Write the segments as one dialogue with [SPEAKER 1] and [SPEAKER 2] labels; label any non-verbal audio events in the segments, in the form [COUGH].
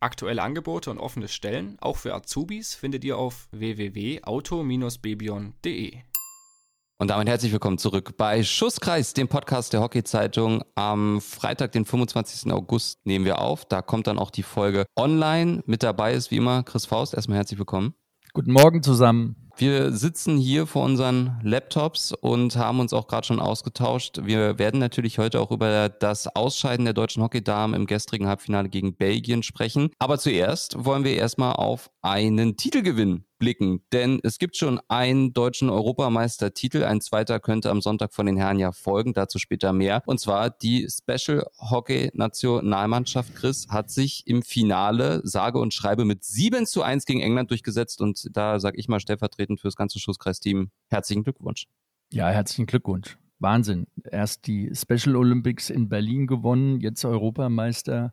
[SPEAKER 1] Aktuelle Angebote und offene Stellen, auch für Azubis, findet ihr auf www.auto-bebion.de.
[SPEAKER 2] Und damit herzlich willkommen zurück bei Schusskreis, dem Podcast der Hockey-Zeitung. Am Freitag, den 25. August, nehmen wir auf. Da kommt dann auch die Folge online. Mit dabei ist wie immer Chris Faust. Erstmal herzlich willkommen.
[SPEAKER 3] Guten Morgen zusammen.
[SPEAKER 2] Wir sitzen hier vor unseren Laptops und haben uns auch gerade schon ausgetauscht. Wir werden natürlich heute auch über das Ausscheiden der deutschen Hockeydamen im gestrigen Halbfinale gegen Belgien sprechen. Aber zuerst wollen wir erstmal auf einen Titelgewinn blicken, denn es gibt schon einen deutschen Europameistertitel, ein zweiter könnte am Sonntag von den Herren ja folgen, dazu später mehr. Und zwar die Special Hockey Nationalmannschaft Chris hat sich im Finale sage und schreibe mit 7 zu 1 gegen England durchgesetzt und da sage ich mal stellvertretend für das ganze Schusskreisteam herzlichen Glückwunsch.
[SPEAKER 3] Ja, herzlichen Glückwunsch. Wahnsinn. Erst die Special Olympics in Berlin gewonnen, jetzt Europameister.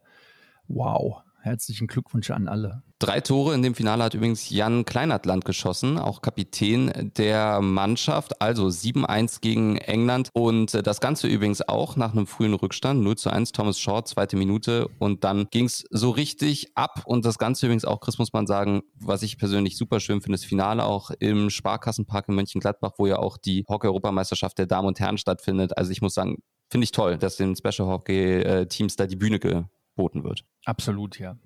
[SPEAKER 3] Wow. Herzlichen Glückwunsch an alle.
[SPEAKER 2] Drei Tore in dem Finale hat übrigens Jan Kleinatland geschossen, auch Kapitän der Mannschaft. Also 7-1 gegen England. Und das Ganze übrigens auch nach einem frühen Rückstand. 0 zu 1, Thomas Short, zweite Minute. Und dann ging es so richtig ab. Und das Ganze übrigens auch, Chris, muss man sagen, was ich persönlich super schön finde, das Finale auch im Sparkassenpark in Mönchengladbach, wo ja auch die Hockey-Europameisterschaft der Damen und Herren stattfindet. Also ich muss sagen, finde ich toll, dass den Special Hockey Teams da die Bühne geboten wird.
[SPEAKER 3] Absolut, ja.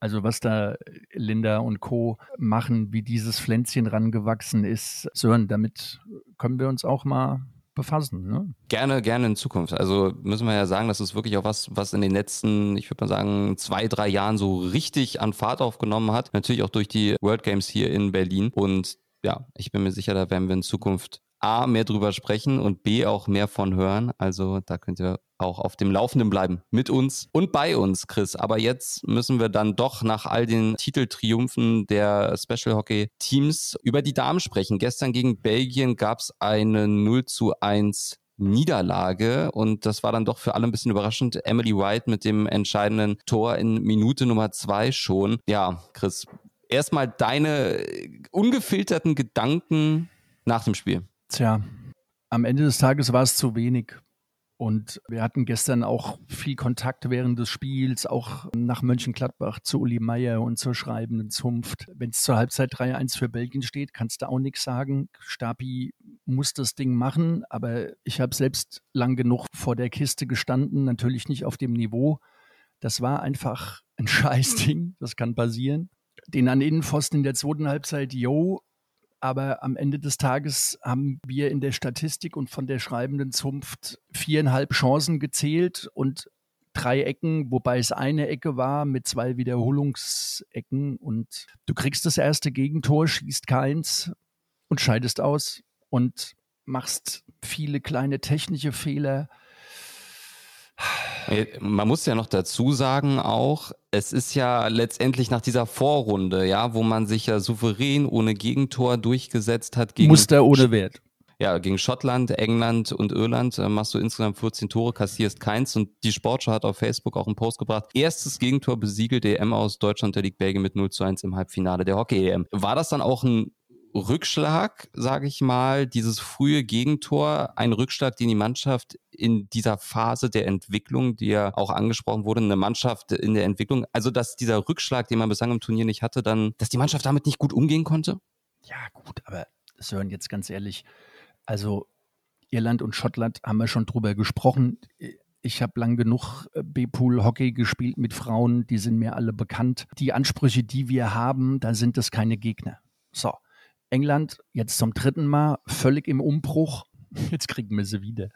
[SPEAKER 3] Also was da Linda und Co. machen, wie dieses Pflänzchen rangewachsen ist, Sören, damit können wir uns auch mal befassen. Ne?
[SPEAKER 2] Gerne, gerne in Zukunft. Also müssen wir ja sagen, das ist wirklich auch was, was in den letzten, ich würde mal sagen, zwei, drei Jahren so richtig an Fahrt aufgenommen hat. Natürlich auch durch die World Games hier in Berlin. Und ja, ich bin mir sicher, da werden wir in Zukunft A, mehr drüber sprechen und B, auch mehr von hören. Also da könnt ihr auch auf dem Laufenden bleiben. Mit uns und bei uns, Chris. Aber jetzt müssen wir dann doch nach all den Titeltriumphen der Special Hockey Teams über die Damen sprechen. Gestern gegen Belgien gab es eine 0 zu 1 Niederlage und das war dann doch für alle ein bisschen überraschend. Emily White mit dem entscheidenden Tor in Minute Nummer zwei schon. Ja, Chris, erstmal deine ungefilterten Gedanken nach dem Spiel.
[SPEAKER 3] Tja, am Ende des Tages war es zu wenig. Und wir hatten gestern auch viel Kontakt während des Spiels, auch nach Mönchengladbach zu Uli Meier und zur schreibenden Zunft. Wenn es zur Halbzeit 3-1 für Belgien steht, kannst du auch nichts sagen. Stapi muss das Ding machen, aber ich habe selbst lang genug vor der Kiste gestanden, natürlich nicht auf dem Niveau. Das war einfach ein [LAUGHS] Scheißding, das kann passieren. Den an Innenpfosten in der zweiten Halbzeit, yo, aber am Ende des Tages haben wir in der Statistik und von der schreibenden Zunft viereinhalb Chancen gezählt und drei Ecken, wobei es eine Ecke war mit zwei Wiederholungsecken und du kriegst das erste Gegentor, schießt keins und scheidest aus und machst viele kleine technische Fehler.
[SPEAKER 2] Man muss ja noch dazu sagen auch, es ist ja letztendlich nach dieser Vorrunde, ja, wo man sich ja souverän ohne Gegentor durchgesetzt hat.
[SPEAKER 3] Gegen Muster ohne Wert.
[SPEAKER 2] Ja, gegen Schottland, England und Irland äh, machst du insgesamt 14 Tore, kassierst keins und die Sportschau hat auf Facebook auch einen Post gebracht. Erstes Gegentor besiegelt EM aus Deutschland, der liegt Belgien mit 0 zu 1 im Halbfinale der Hockey-EM. War das dann auch ein Rückschlag, sage ich mal, dieses frühe Gegentor, ein Rückschlag, den die Mannschaft in dieser Phase der Entwicklung, die ja auch angesprochen wurde, eine Mannschaft in der Entwicklung, also dass dieser Rückschlag, den man bislang im Turnier nicht hatte, dann, dass die Mannschaft damit nicht gut umgehen konnte?
[SPEAKER 3] Ja, gut, aber Sören, jetzt ganz ehrlich, also Irland und Schottland haben wir schon drüber gesprochen. Ich habe lang genug äh, B-Pool Hockey gespielt mit Frauen, die sind mir alle bekannt. Die Ansprüche, die wir haben, da sind es keine Gegner. So. England jetzt zum dritten Mal völlig im Umbruch. Jetzt kriegen wir sie wieder.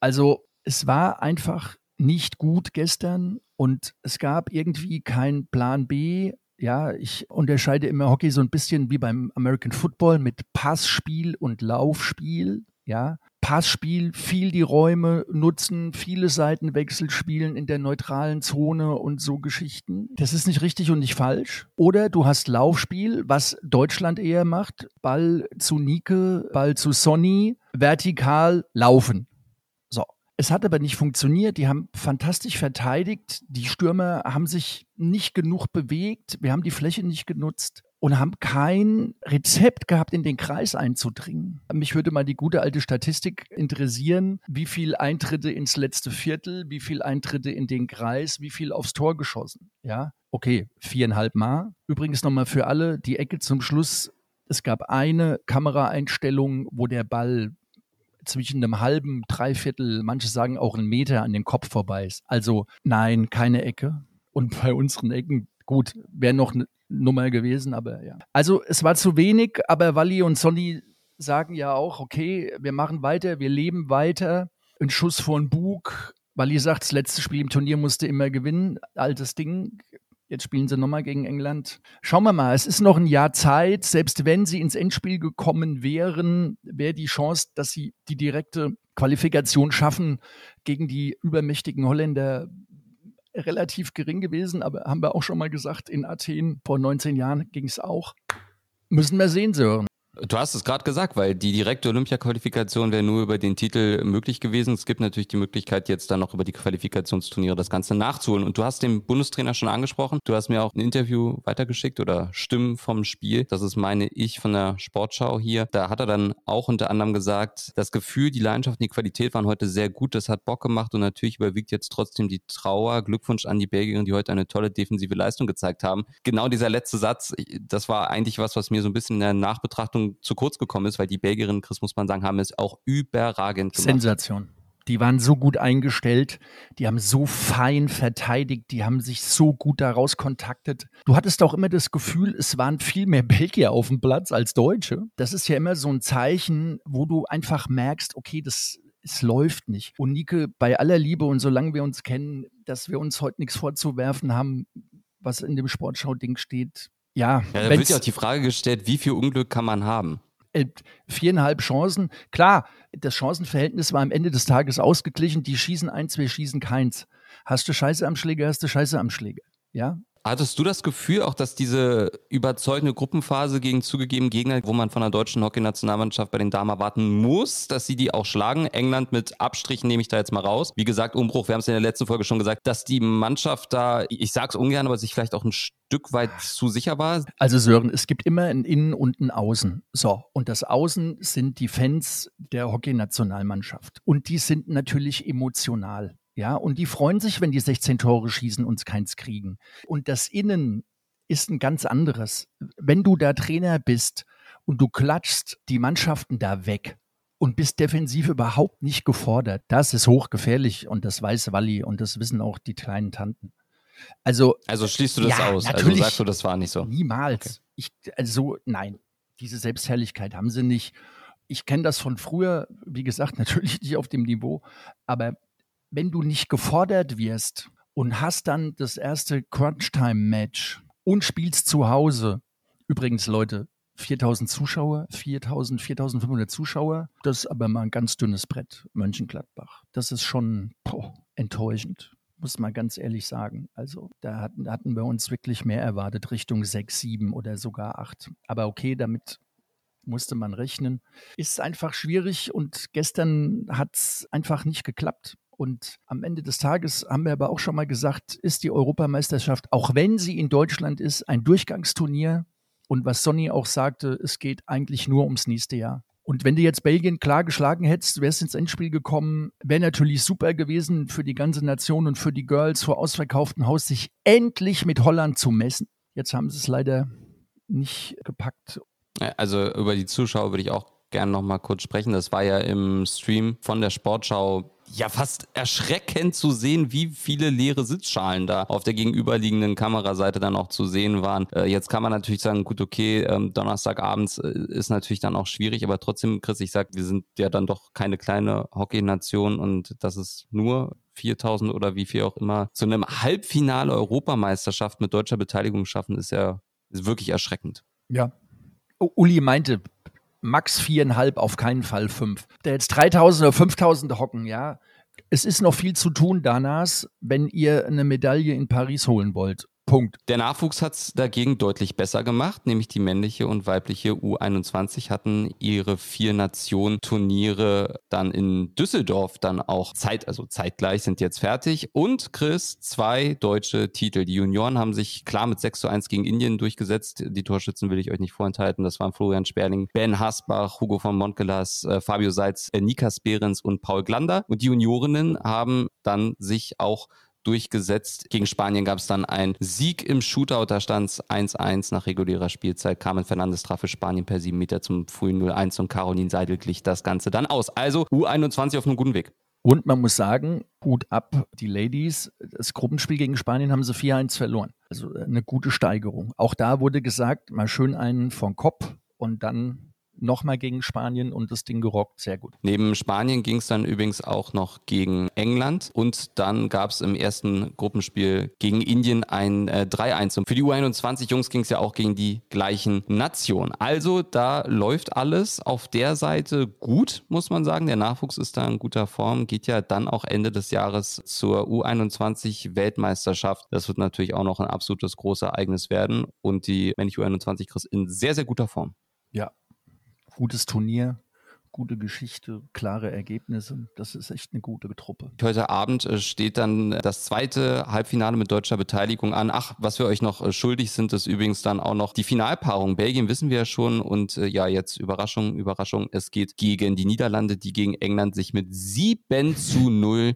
[SPEAKER 3] Also es war einfach nicht gut gestern und es gab irgendwie keinen Plan B. Ja, ich unterscheide immer Hockey so ein bisschen wie beim American Football mit Passspiel und Laufspiel. Ja, Passspiel, viel die Räume nutzen, viele Seitenwechsel spielen in der neutralen Zone und so Geschichten. Das ist nicht richtig und nicht falsch. Oder du hast Laufspiel, was Deutschland eher macht. Ball zu Nike, Ball zu Sonny, vertikal laufen. So. Es hat aber nicht funktioniert. Die haben fantastisch verteidigt. Die Stürmer haben sich nicht genug bewegt. Wir haben die Fläche nicht genutzt und haben kein Rezept gehabt, in den Kreis einzudringen. Mich würde mal die gute alte Statistik interessieren, wie viel Eintritte ins letzte Viertel, wie viel Eintritte in den Kreis, wie viel aufs Tor geschossen. Ja, okay, viereinhalb Mal. Übrigens nochmal für alle, die Ecke zum Schluss. Es gab eine Kameraeinstellung, wo der Ball zwischen einem halben, dreiviertel, manche sagen auch einen Meter an den Kopf vorbei ist. Also nein, keine Ecke. Und bei unseren Ecken, gut, wäre noch eine Nummer gewesen, aber ja. Also es war zu wenig, aber Wally und Sonny sagen ja auch, okay, wir machen weiter, wir leben weiter. Ein Schuss vor den Bug. Wally sagt, das letzte Spiel im Turnier musste immer gewinnen. Altes Ding. Jetzt spielen sie nochmal gegen England. Schauen wir mal, es ist noch ein Jahr Zeit. Selbst wenn sie ins Endspiel gekommen wären, wäre die Chance, dass sie die direkte Qualifikation schaffen gegen die übermächtigen Holländer relativ gering gewesen, aber haben wir auch schon mal gesagt, in Athen vor 19 Jahren ging es auch. Müssen wir sehen, Sören.
[SPEAKER 2] Du hast es gerade gesagt, weil die direkte Olympia-Qualifikation wäre nur über den Titel möglich gewesen. Es gibt natürlich die Möglichkeit, jetzt dann noch über die Qualifikationsturniere das Ganze nachzuholen. Und du hast den Bundestrainer schon angesprochen. Du hast mir auch ein Interview weitergeschickt oder Stimmen vom Spiel. Das ist meine ich von der Sportschau hier. Da hat er dann auch unter anderem gesagt, das Gefühl, die Leidenschaft und die Qualität waren heute sehr gut. Das hat Bock gemacht und natürlich überwiegt jetzt trotzdem die Trauer. Glückwunsch an die Belgierin, die heute eine tolle defensive Leistung gezeigt haben. Genau dieser letzte Satz, das war eigentlich was, was mir so ein bisschen in der Nachbetrachtung Leistung zu kurz gekommen ist, weil die Belgierinnen, Chris, muss man sagen, haben es auch überragend gemacht.
[SPEAKER 3] Sensation. Die waren so gut eingestellt, die haben so fein verteidigt, die haben sich so gut daraus kontaktet. Du hattest auch immer das Gefühl, es waren viel mehr Belgier auf dem Platz als Deutsche. Das ist ja immer so ein Zeichen, wo du einfach merkst, okay, das, es läuft nicht. Und Nike, bei aller Liebe und solange wir uns kennen, dass wir uns heute nichts vorzuwerfen haben, was in dem Sportschau-Ding steht, ja,
[SPEAKER 2] ja da wird ja auch die Frage gestellt, wie viel Unglück kann man haben?
[SPEAKER 3] Äh, viereinhalb Chancen. Klar, das Chancenverhältnis war am Ende des Tages ausgeglichen. Die schießen eins, wir schießen keins. Hast du Scheiße am Schläger, hast du Scheiße am Schläger. Ja,
[SPEAKER 2] Hattest du das Gefühl auch, dass diese überzeugende Gruppenphase gegen zugegeben Gegner, wo man von der deutschen Hockey-Nationalmannschaft bei den Damen erwarten muss, dass sie die auch schlagen? England mit Abstrichen nehme ich da jetzt mal raus. Wie gesagt, Umbruch, wir haben es in der letzten Folge schon gesagt, dass die Mannschaft da, ich sag's ungern, aber sich vielleicht auch ein Stück weit zu sicher war.
[SPEAKER 3] Also Sören, es gibt immer ein Innen und ein Außen. So, und das Außen sind die Fans der Hockey-Nationalmannschaft. Und die sind natürlich emotional. Ja, und die freuen sich, wenn die 16 Tore schießen und keins kriegen. Und das Innen ist ein ganz anderes. Wenn du da Trainer bist und du klatschst die Mannschaften da weg und bist defensiv überhaupt nicht gefordert, das ist hochgefährlich und das weiß Walli und das wissen auch die kleinen Tanten. Also,
[SPEAKER 2] also schließt du das ja, aus? Also sagst du, das war nicht so?
[SPEAKER 3] Niemals. Okay. Ich, also nein, diese Selbstherrlichkeit haben sie nicht. Ich kenne das von früher, wie gesagt, [LAUGHS] natürlich nicht auf dem Niveau, aber wenn du nicht gefordert wirst und hast dann das erste Crunch-Time-Match und spielst zu Hause, übrigens Leute, 4000 Zuschauer, 4000, 4500 Zuschauer, das ist aber mal ein ganz dünnes Brett, Mönchengladbach. Das ist schon boah, enttäuschend, muss man ganz ehrlich sagen. Also da hatten, hatten wir uns wirklich mehr erwartet, Richtung 6, 7 oder sogar 8. Aber okay, damit musste man rechnen. Ist einfach schwierig und gestern hat es einfach nicht geklappt. Und am Ende des Tages haben wir aber auch schon mal gesagt, ist die Europameisterschaft, auch wenn sie in Deutschland ist, ein Durchgangsturnier. Und was Sonny auch sagte, es geht eigentlich nur ums nächste Jahr. Und wenn du jetzt Belgien klar geschlagen hättest, wärst ins Endspiel gekommen, wäre natürlich super gewesen für die ganze Nation und für die Girls vor ausverkauftem Haus, sich endlich mit Holland zu messen. Jetzt haben sie es leider nicht gepackt.
[SPEAKER 2] Also über die Zuschauer würde ich auch gerne noch mal kurz sprechen. Das war ja im Stream von der Sportschau ja fast erschreckend zu sehen, wie viele leere Sitzschalen da auf der gegenüberliegenden Kameraseite dann auch zu sehen waren. Äh, jetzt kann man natürlich sagen, gut, okay, ähm, Donnerstagabends äh, ist natürlich dann auch schwierig, aber trotzdem, Chris, ich sag, wir sind ja dann doch keine kleine Hockey-Nation und das ist nur 4000 oder wie viel auch immer zu einem Halbfinale Europameisterschaft mit deutscher Beteiligung schaffen, ist ja ist wirklich erschreckend.
[SPEAKER 3] Ja. Uli meinte, max viereinhalb, auf keinen Fall fünf. Der jetzt 3000 oder 5000 hocken, ja. Es ist noch viel zu tun, Danas, wenn ihr eine Medaille in Paris holen wollt. Punkt.
[SPEAKER 2] Der Nachwuchs hat es dagegen deutlich besser gemacht, nämlich die männliche und weibliche U21 hatten ihre vier Nationen-Turniere dann in Düsseldorf dann auch Zeit, also zeitgleich sind jetzt fertig. Und Chris, zwei deutsche Titel. Die Junioren haben sich klar mit 6 zu 1 gegen Indien durchgesetzt. Die Torschützen will ich euch nicht vorenthalten. Das waren Florian Sperling, Ben Hasbach, Hugo von Montgelas, äh, Fabio Seitz, äh, Nikas Behrens und Paul Glander. Und die Juniorinnen haben dann sich auch durchgesetzt. Gegen Spanien gab es dann einen Sieg im Shootout. Da stand es 1-1 nach regulärer Spielzeit. Carmen Fernandes traf für Spanien per 7 Meter zum frühen 0-1 und Caroline Seidel glich das Ganze dann aus. Also U21 auf einem guten Weg.
[SPEAKER 3] Und man muss sagen, Hut ab, die Ladies, das Gruppenspiel gegen Spanien haben sie 4-1 verloren. Also äh, eine gute Steigerung. Auch da wurde gesagt, mal schön einen vom Kopf und dann nochmal gegen Spanien und das Ding gerockt. Sehr gut.
[SPEAKER 2] Neben Spanien ging es dann übrigens auch noch gegen England und dann gab es im ersten Gruppenspiel gegen Indien ein äh, 3-1. Und für die U21 Jungs ging es ja auch gegen die gleichen Nationen. Also da läuft alles auf der Seite gut, muss man sagen. Der Nachwuchs ist da in guter Form, geht ja dann auch Ende des Jahres zur U21 Weltmeisterschaft. Das wird natürlich auch noch ein absolutes großes Ereignis werden und die männliche U21 ist in sehr, sehr guter Form.
[SPEAKER 3] Ja, gutes Turnier, gute Geschichte, klare Ergebnisse. Das ist echt eine gute Truppe.
[SPEAKER 2] Heute Abend äh, steht dann das zweite Halbfinale mit deutscher Beteiligung an. Ach, was wir euch noch äh, schuldig sind, ist übrigens dann auch noch die Finalpaarung. Belgien wissen wir ja schon und äh, ja, jetzt Überraschung, Überraschung. Es geht gegen die Niederlande, die gegen England sich mit 7 zu 0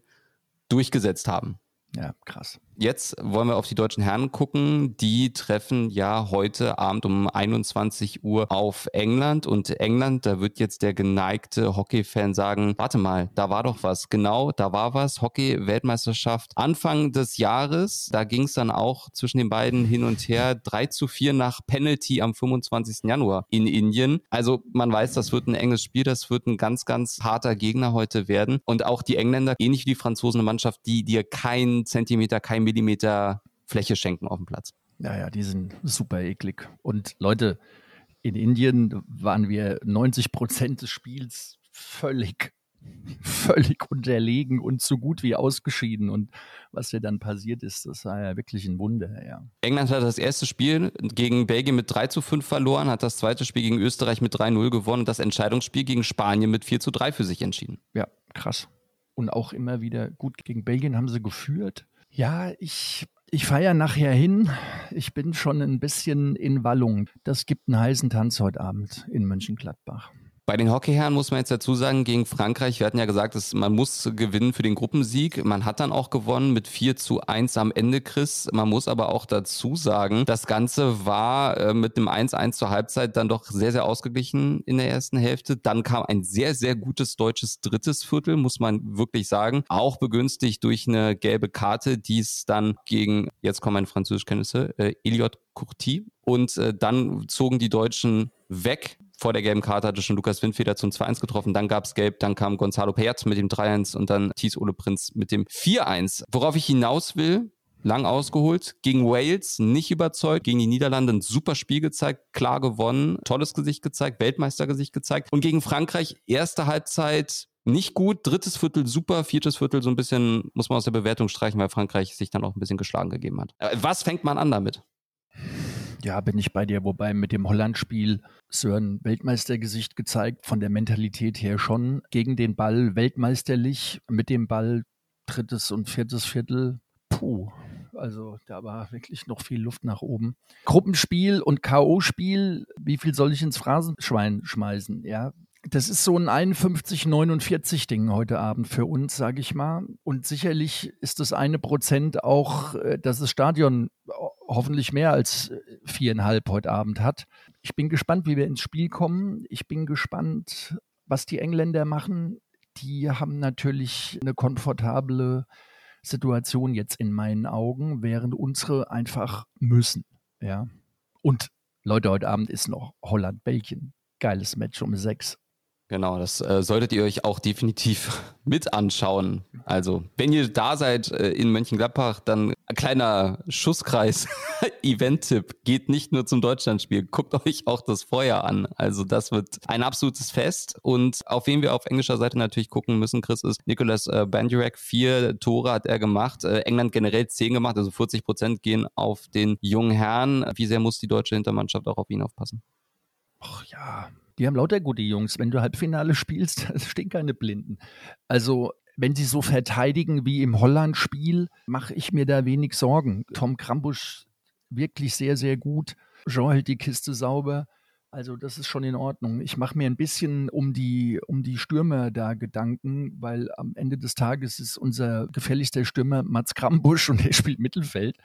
[SPEAKER 2] durchgesetzt haben.
[SPEAKER 3] Ja, krass.
[SPEAKER 2] Jetzt wollen wir auf die deutschen Herren gucken. Die treffen ja heute Abend um 21 Uhr auf England. Und England, da wird jetzt der geneigte Hockey-Fan sagen, warte mal, da war doch was. Genau, da war was. Hockey-Weltmeisterschaft Anfang des Jahres. Da ging es dann auch zwischen den beiden hin und her. 3 zu 4 nach Penalty am 25. Januar in Indien. Also man weiß, das wird ein enges Spiel. Das wird ein ganz, ganz harter Gegner heute werden. Und auch die Engländer, ähnlich wie die Franzosen, eine Mannschaft, die dir keinen Zentimeter, kein Millimeter Fläche schenken auf dem Platz.
[SPEAKER 3] Naja, die sind super eklig. Und Leute, in Indien waren wir 90 Prozent des Spiels völlig, [LAUGHS] völlig unterlegen und so gut wie ausgeschieden. Und was hier dann passiert ist, das war ja wirklich ein Wunder, ja.
[SPEAKER 2] England hat das erste Spiel gegen Belgien mit 3 zu 5 verloren, hat das zweite Spiel gegen Österreich mit 3-0 gewonnen und das Entscheidungsspiel gegen Spanien mit 4 zu 3 für sich entschieden.
[SPEAKER 3] Ja, krass. Und auch immer wieder gut gegen Belgien haben sie geführt ja, ich, ich feiere nachher hin. Ich bin schon ein bisschen in Wallung. Das gibt einen heißen Tanz heute Abend in Mönchengladbach.
[SPEAKER 2] Bei den Hockeyherren muss man jetzt dazu sagen, gegen Frankreich, wir hatten ja gesagt, dass man muss gewinnen für den Gruppensieg. Man hat dann auch gewonnen mit 4 zu 1 am Ende, Chris. Man muss aber auch dazu sagen, das Ganze war äh, mit einem 1-1 zur Halbzeit dann doch sehr, sehr ausgeglichen in der ersten Hälfte. Dann kam ein sehr, sehr gutes deutsches drittes Viertel, muss man wirklich sagen. Auch begünstigt durch eine gelbe Karte, die es dann gegen, jetzt kommen meine Französischkenntnisse, äh, Eliot Courty. Und äh, dann zogen die Deutschen weg vor der gelben Karte hatte schon Lukas Windfeder zum 2-1 getroffen, dann gab es gelb, dann kam Gonzalo Payat mit dem 3-1 und dann Thies Ole Prinz mit dem 4-1. Worauf ich hinaus will, lang ausgeholt, gegen Wales nicht überzeugt, gegen die Niederlande ein super Spiel gezeigt, klar gewonnen, tolles Gesicht gezeigt, Weltmeistergesicht gezeigt und gegen Frankreich erste Halbzeit nicht gut, drittes Viertel super, viertes Viertel so ein bisschen, muss man aus der Bewertung streichen, weil Frankreich sich dann auch ein bisschen geschlagen gegeben hat. Äh, was fängt man an damit?
[SPEAKER 3] Ja, bin ich bei dir. Wobei mit dem Holland-Spiel Sören Weltmeistergesicht gezeigt, von der Mentalität her schon. Gegen den Ball weltmeisterlich, mit dem Ball drittes und viertes Viertel. Puh. Also da war wirklich noch viel Luft nach oben. Gruppenspiel und K.O.-Spiel, wie viel soll ich ins Phrasenschwein schmeißen? Ja, das ist so ein 51-49 Ding heute Abend für uns, sage ich mal. Und sicherlich ist das eine Prozent auch, äh, dass das Stadion hoffentlich mehr als äh, viereinhalb heute Abend hat. Ich bin gespannt, wie wir ins Spiel kommen. Ich bin gespannt, was die Engländer machen. Die haben natürlich eine komfortable Situation jetzt in meinen Augen, während unsere einfach müssen. Ja. Und Leute, heute Abend ist noch Holland-Belgien. Geiles Match um sechs.
[SPEAKER 2] Genau, das äh, solltet ihr euch auch definitiv [LAUGHS] mit anschauen. Also, wenn ihr da seid äh, in Mönchengladbach, dann kleiner Schusskreis, [LAUGHS] Event-Tipp, geht nicht nur zum Deutschlandspiel, guckt euch auch das Feuer an. Also das wird ein absolutes Fest und auf wen wir auf englischer Seite natürlich gucken müssen, Chris, ist Nicolas äh, Bandurek. Vier Tore hat er gemacht, äh, England generell zehn gemacht, also 40 Prozent gehen auf den jungen Herrn. Wie sehr muss die deutsche Hintermannschaft auch auf ihn aufpassen?
[SPEAKER 3] Ach ja, die haben lauter gute Jungs. Wenn du Halbfinale [LAUGHS] spielst, stehen keine Blinden. Also wenn sie so verteidigen wie im Holland-Spiel, mache ich mir da wenig Sorgen. Tom Krambusch wirklich sehr, sehr gut. Jean hält die Kiste sauber. Also das ist schon in Ordnung. Ich mache mir ein bisschen um die, um die Stürmer da Gedanken, weil am Ende des Tages ist unser gefährlichster Stürmer Mats Krambusch [LAUGHS] und er spielt Mittelfeld.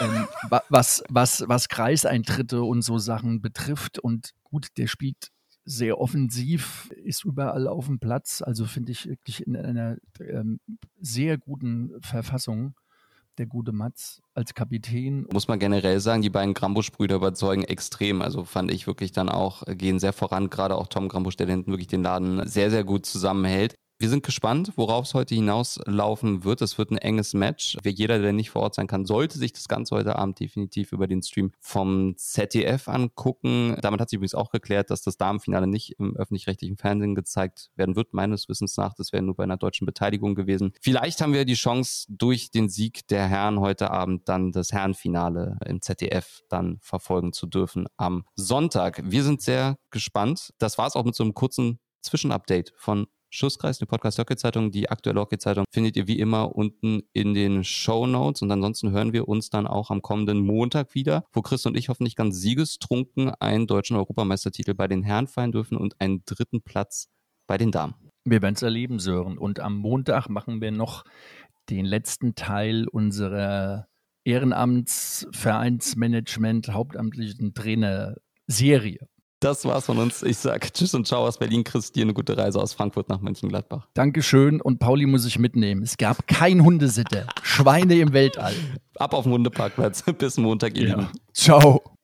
[SPEAKER 3] ähm, was, was, was Kreiseintritte und so Sachen betrifft. Und gut, der spielt sehr offensiv, ist überall auf dem Platz. Also finde ich wirklich in einer ähm, sehr guten Verfassung der gute Matz als Kapitän.
[SPEAKER 2] Muss man generell sagen, die beiden Grambusch-Brüder überzeugen extrem. Also fand ich wirklich dann auch, gehen sehr voran. Gerade auch Tom Grambusch, der hinten wirklich den Laden sehr, sehr gut zusammenhält. Wir sind gespannt, worauf es heute hinauslaufen wird. Es wird ein enges Match. Wer jeder, der nicht vor Ort sein kann, sollte sich das Ganze heute Abend definitiv über den Stream vom ZDF angucken. Damit hat sich übrigens auch geklärt, dass das Damenfinale nicht im öffentlich-rechtlichen Fernsehen gezeigt werden wird. Meines Wissens nach, das wäre nur bei einer deutschen Beteiligung gewesen. Vielleicht haben wir die Chance, durch den Sieg der Herren heute Abend dann das Herrenfinale im ZDF dann verfolgen zu dürfen am Sonntag. Wir sind sehr gespannt. Das war es auch mit so einem kurzen Zwischenupdate von Schusskreis, eine Podcast Hockey Zeitung. Die aktuelle Hockey Zeitung findet ihr wie immer unten in den Show Notes. Und ansonsten hören wir uns dann auch am kommenden Montag wieder, wo Chris und ich hoffentlich ganz siegestrunken einen deutschen Europameistertitel bei den Herren feiern dürfen und einen dritten Platz bei den Damen.
[SPEAKER 3] Wir werden es erleben, Sören. Und am Montag machen wir noch den letzten Teil unserer Ehrenamtsvereinsmanagement hauptamtlichen Trainer Serie.
[SPEAKER 2] Das war's von uns. Ich sag Tschüss und Ciao aus Berlin. Chris, dir eine gute Reise aus Frankfurt nach Mönchengladbach.
[SPEAKER 3] Dankeschön und Pauli muss ich mitnehmen. Es gab kein Hundesitter. Schweine im Weltall.
[SPEAKER 2] Ab auf den Hundeparkplatz. [LAUGHS] Bis Montag, ihr ja. Lieben.
[SPEAKER 3] Ciao.